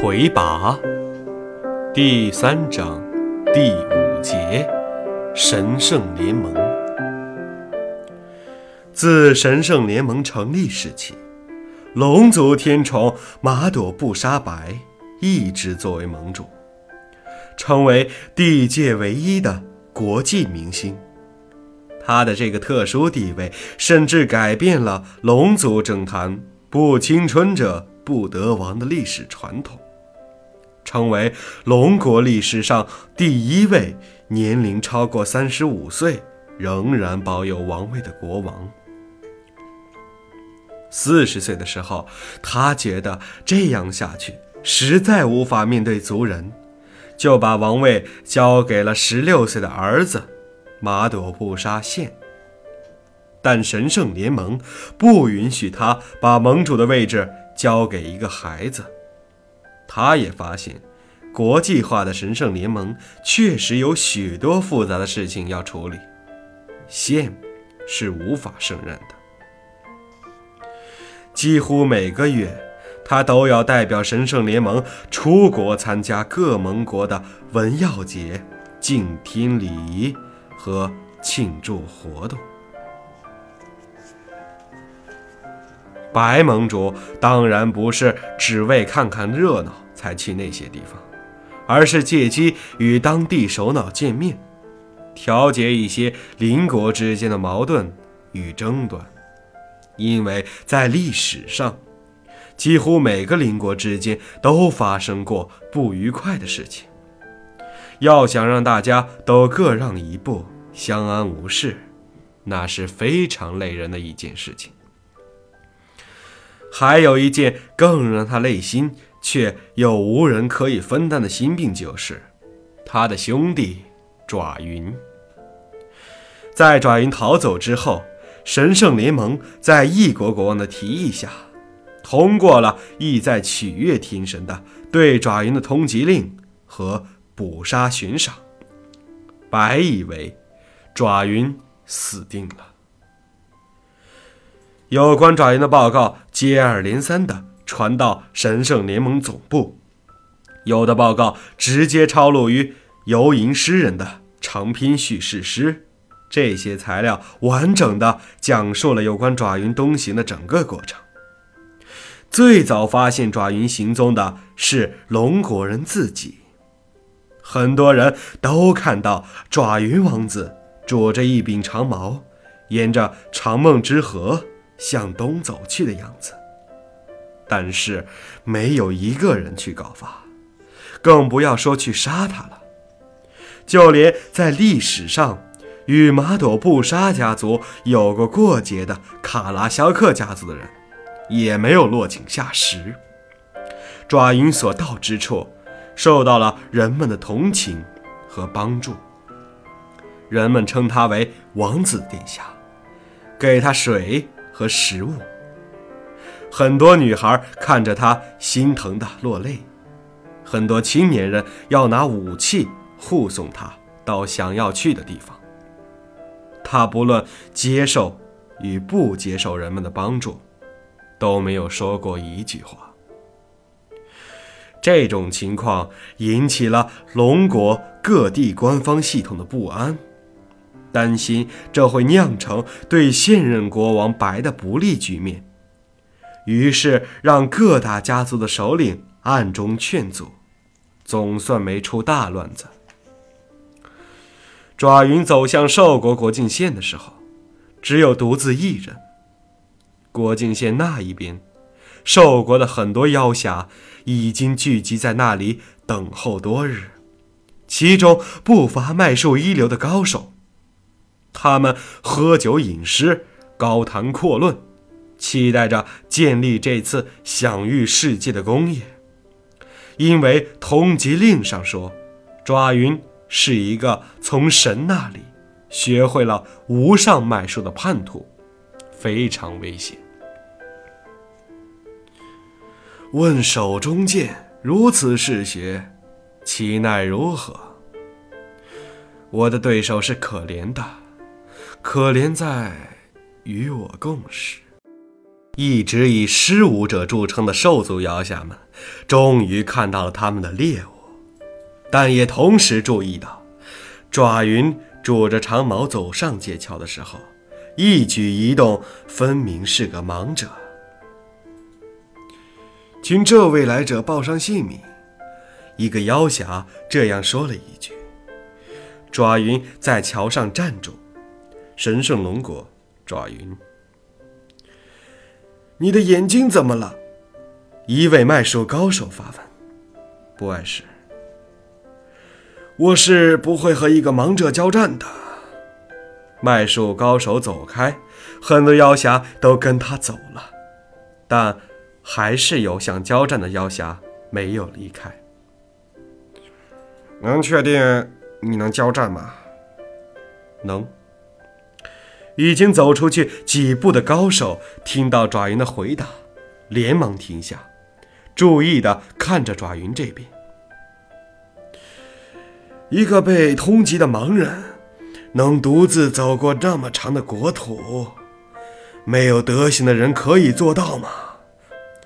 魁拔第三章第五节神圣联盟。自神圣联盟成立时起，龙族天宠马朵布沙白一直作为盟主，成为地界唯一的国际明星。他的这个特殊地位，甚至改变了龙族政坛“不青春者不得王”的历史传统。成为龙国历史上第一位年龄超过三十五岁仍然保有王位的国王。四十岁的时候，他觉得这样下去实在无法面对族人，就把王位交给了十六岁的儿子马朵布沙县。但神圣联盟不允许他把盟主的位置交给一个孩子。他也发现，国际化的神圣联盟确实有许多复杂的事情要处理，县是无法胜任的。几乎每个月，他都要代表神圣联盟出国参加各盟国的文耀节、敬听礼仪和庆祝活动。白盟主当然不是只为看看热闹才去那些地方，而是借机与当地首脑见面，调节一些邻国之间的矛盾与争端。因为在历史上，几乎每个邻国之间都发生过不愉快的事情。要想让大家都各让一步，相安无事，那是非常累人的一件事情。还有一件更让他累心却又无人可以分担的心病，就是他的兄弟爪云。在爪云逃走之后，神圣联盟在异国国王的提议下，通过了意在取悦天神的对爪云的通缉令和捕杀悬赏。白以为爪云死定了。有关爪云的报告接二连三地传到神圣联盟总部，有的报告直接抄录于游吟诗人的长篇叙事诗。这些材料完整地讲述了有关爪云东行的整个过程。最早发现爪云行踪的是龙国人自己，很多人都看到爪云王子拄着一柄长矛，沿着长梦之河。向东走去的样子，但是没有一个人去告发，更不要说去杀他了。就连在历史上与马朵布沙家族有过过节的卡拉肖克家族的人，也没有落井下石。爪云所到之处，受到了人们的同情和帮助。人们称他为王子殿下，给他水。和食物，很多女孩看着他心疼的落泪，很多青年人要拿武器护送他到想要去的地方。他不论接受与不接受人们的帮助，都没有说过一句话。这种情况引起了龙国各地官方系统的不安。担心这会酿成对现任国王白的不利局面，于是让各大家族的首领暗中劝阻，总算没出大乱子。爪云走向寿国国境线的时候，只有独自一人。国境线那一边，寿国的很多妖侠已经聚集在那里等候多日，其中不乏脉术一流的高手。他们喝酒饮诗，高谈阔论，期待着建立这次享誉世界的功业。因为通缉令上说，爪云是一个从神那里学会了无上脉术的叛徒，非常危险。问手中剑如此嗜血，其奈如何？我的对手是可怜的。可怜在与我共事。一直以失武者著称的兽族妖侠们，终于看到了他们的猎物，但也同时注意到，爪云拄着长矛走上界桥的时候，一举一动分明是个盲者。请这位来者报上姓名。一个妖侠这样说了一句。爪云在桥上站住。神圣龙果，爪云。你的眼睛怎么了？一位麦术高手发问。不碍事。我是不会和一个盲者交战的。麦术高手走开，很多妖侠都跟他走了，但还是有想交战的妖侠没有离开。能确定你能交战吗？能。已经走出去几步的高手听到爪云的回答，连忙停下，注意的看着爪云这边。一个被通缉的盲人，能独自走过这么长的国土，没有德行的人可以做到吗？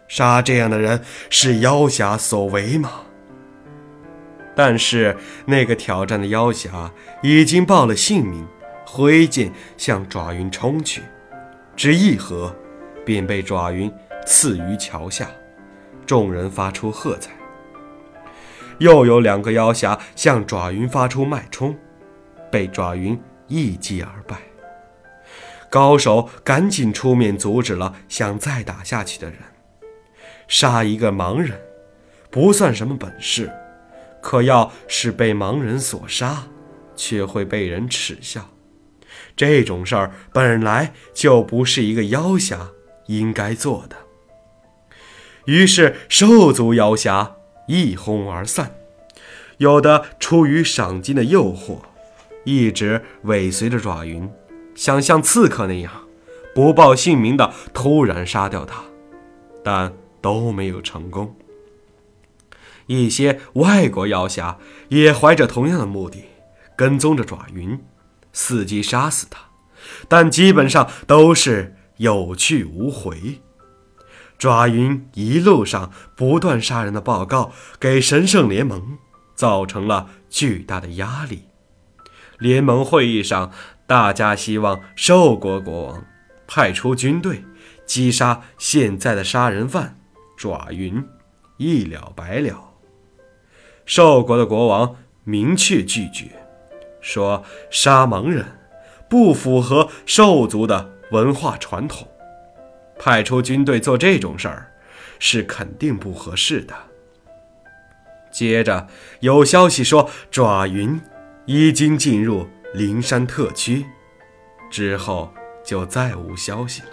杀这样的人是妖侠所为吗？但是那个挑战的妖侠已经报了姓名。挥剑向爪云冲去，只一合，便被爪云刺于桥下。众人发出喝彩。又有两个妖侠向爪云发出脉冲，被爪云一击而败。高手赶紧出面阻止了想再打下去的人。杀一个盲人，不算什么本事，可要是被盲人所杀，却会被人耻笑。这种事儿本来就不是一个妖侠应该做的。于是兽族妖侠一哄而散，有的出于赏金的诱惑，一直尾随着爪云，想像刺客那样不报姓名的突然杀掉他，但都没有成功。一些外国妖侠也怀着同样的目的，跟踪着爪云。伺机杀死他，但基本上都是有去无回。爪云一路上不断杀人的报告，给神圣联盟造成了巨大的压力。联盟会议上，大家希望兽国国王派出军队击杀现在的杀人犯爪云，一了百了。兽国的国王明确拒绝。说杀盲人不符合兽族的文化传统，派出军队做这种事儿是肯定不合适的。接着有消息说爪云已经进入灵山特区，之后就再无消息了。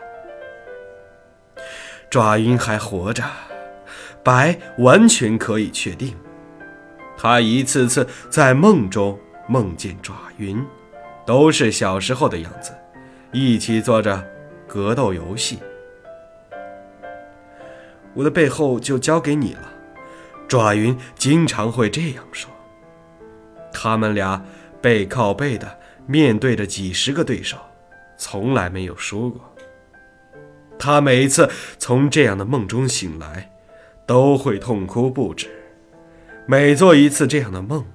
爪云还活着，白完全可以确定，他一次次在梦中。梦见爪云，都是小时候的样子，一起做着格斗游戏。我的背后就交给你了，爪云经常会这样说。他们俩背靠背的面对着几十个对手，从来没有输过。他每一次从这样的梦中醒来，都会痛哭不止。每做一次这样的梦。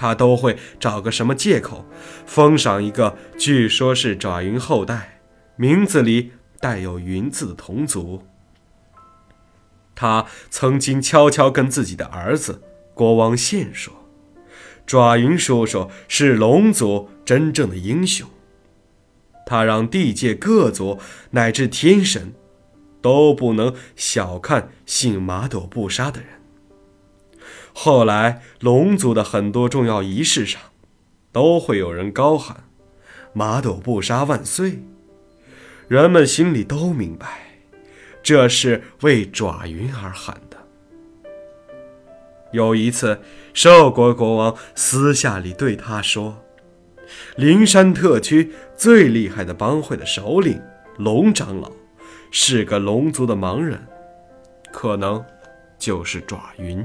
他都会找个什么借口，封赏一个据说是爪云后代，名字里带有“云”字的同族。他曾经悄悄跟自己的儿子国王宪说：“爪云叔叔是龙族真正的英雄。”他让地界各族乃至天神，都不能小看姓马朵不杀的人。后来，龙族的很多重要仪式上，都会有人高喊“马斗不杀万岁”，人们心里都明白，这是为爪云而喊的。有一次，兽国国王私下里对他说：“灵山特区最厉害的帮会的首领龙长老，是个龙族的盲人，可能就是爪云。”